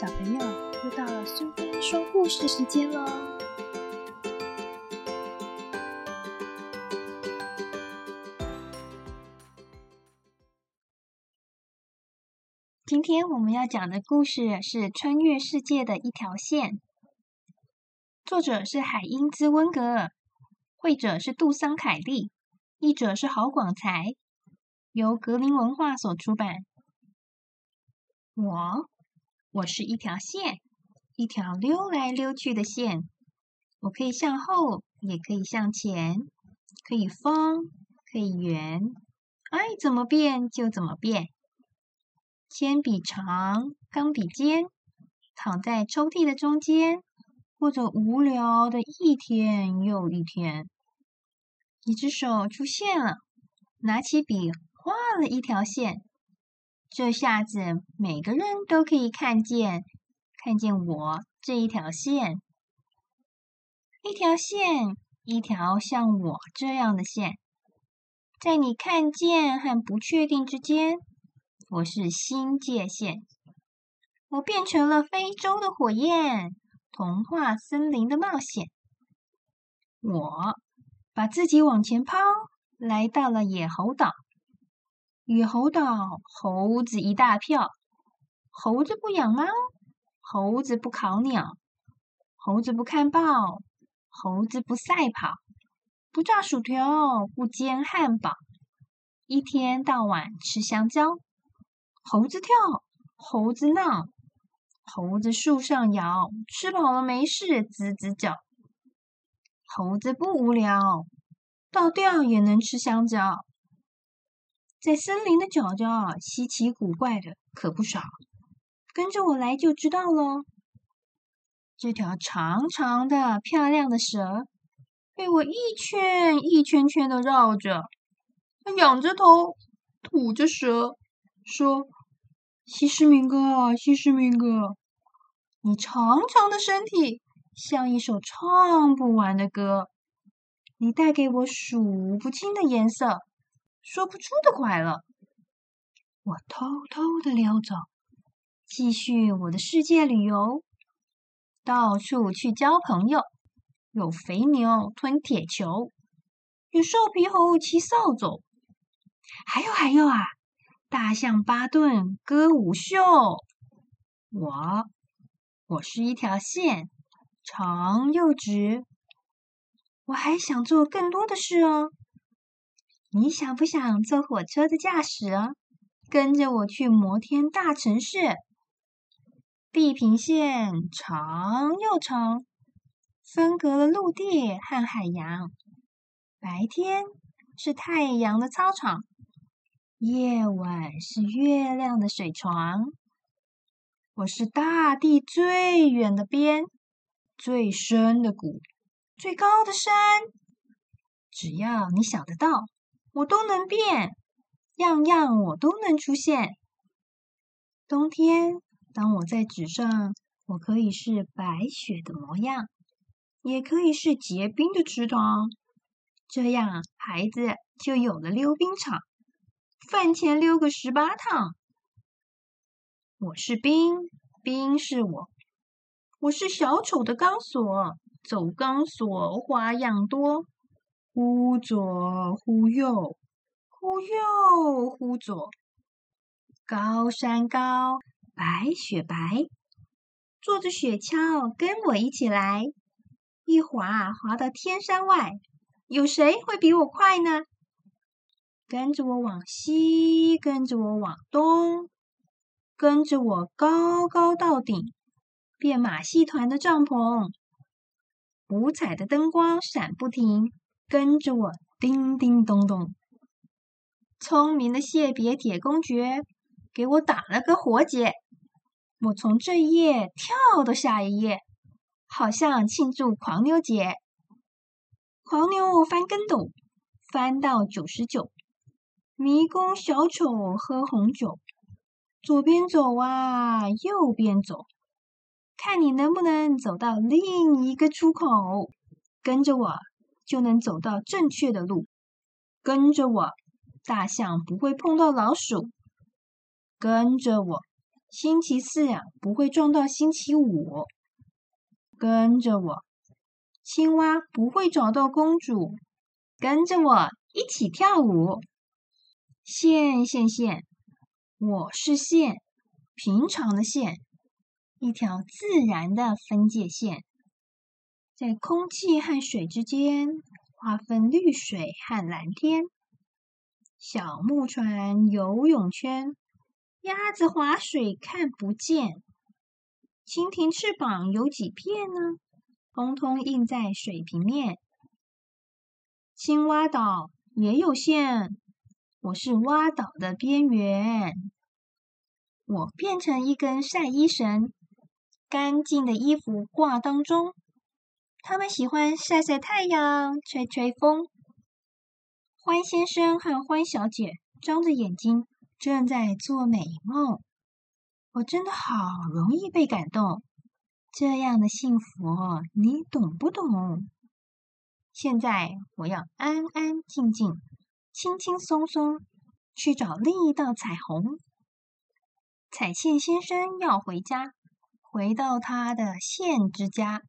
小朋友，又到了苏菲说故事时间喽！今天我们要讲的故事是穿越世界的一条线，作者是海因兹温格尔，绘者是杜桑凯利，译者是郝广才，由格林文化所出版。我。我是一条线，一条溜来溜去的线。我可以向后，也可以向前，可以方，可以圆，爱怎么变就怎么变。铅笔长，钢笔尖，躺在抽屉的中间，过着无聊的一天又一天。一只手出现了，拿起笔画了一条线。这下子，每个人都可以看见，看见我这一条线，一条线，一条像我这样的线，在你看见和不确定之间，我是新界线。我变成了非洲的火焰，童话森林的冒险。我把自己往前抛，来到了野猴岛。野猴岛，猴子一大票。猴子不养猫，猴子不烤鸟，猴子不看报，猴子不赛跑，不炸薯条，不煎汉堡，一天到晚吃香蕉。猴子跳，猴子闹，猴子树上摇，吃饱了没事吱吱叫。猴子不无聊，倒吊也能吃香蕉。在森林的角角，稀奇古怪的可不少。跟着我来就知道喽。这条长长的、漂亮的蛇，被我一圈一圈圈的绕着。它仰着头，吐着舌，说：“西施明哥，西施明哥，你长长的身体像一首唱不完的歌，你带给我数不清的颜色。”说不出的快乐，我偷偷的溜走，继续我的世界旅游，到处去交朋友。有肥牛吞铁球，有瘦皮猴骑扫帚，还有还有啊，大象巴顿歌舞秀。我，我是一条线，长又直。我还想做更多的事哦。你想不想做火车的驾驶啊？跟着我去摩天大城市。地平线长又长，分隔了陆地和海洋。白天是太阳的操场，夜晚是月亮的水床。我是大地最远的边，最深的谷，最高的山。只要你想得到。我都能变，样样我都能出现。冬天，当我在纸上，我可以是白雪的模样，也可以是结冰的池塘。这样，孩子就有了溜冰场，饭前溜个十八趟。我是冰，冰是我。我是小丑的钢索，走钢索花样多。忽左忽右，忽右忽左，高山高，白雪白，坐着雪橇跟我一起来，一滑滑到天山外，有谁会比我快呢？跟着我往西，跟着我往东，跟着我高高到顶，变马戏团的帐篷，五彩的灯光闪不停。跟着我，叮叮咚咚。聪明的谢别铁公爵给我打了个活结，我从这一页跳到下一页，好像庆祝狂牛节。狂牛翻跟斗，翻到九十九。迷宫小丑喝红酒，左边走啊，右边走，看你能不能走到另一个出口。跟着我。就能走到正确的路。跟着我，大象不会碰到老鼠。跟着我，星期四呀，不会撞到星期五。跟着我，青蛙不会找到公主。跟着我一起跳舞。线线线，我是线，平常的线，一条自然的分界线，在空气和水之间划分绿水和蓝天。小木船游泳圈，鸭子划水看不见。蜻蜓翅膀有几片呢？通通印在水平面。青蛙岛也有线。我是蛙岛的边缘，我变成一根晒衣绳，干净的衣服挂当中。他们喜欢晒晒太阳，吹吹风。欢先生和欢小姐张着眼睛，正在做美梦。我真的好容易被感动，这样的幸福，你懂不懂？现在我要安安静静。轻轻松松去找另一道彩虹。彩线先生要回家，回到他的线之家。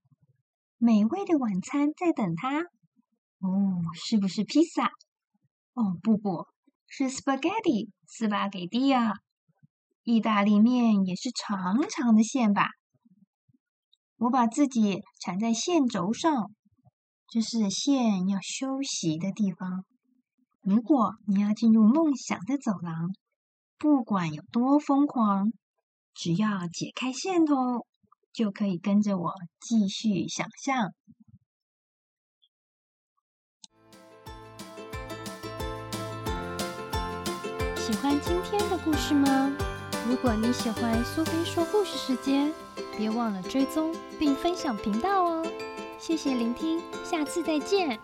美味的晚餐在等他。哦，是不是披萨？哦，不不，是 spaghetti，斯巴给蒂啊！意大利面也是长长的线吧？我把自己缠在线轴上，这是线要休息的地方。如果你要进入梦想的走廊，不管有多疯狂，只要解开线头，就可以跟着我继续想象。喜欢今天的故事吗？如果你喜欢苏菲说故事时间，别忘了追踪并分享频道哦！谢谢聆听，下次再见。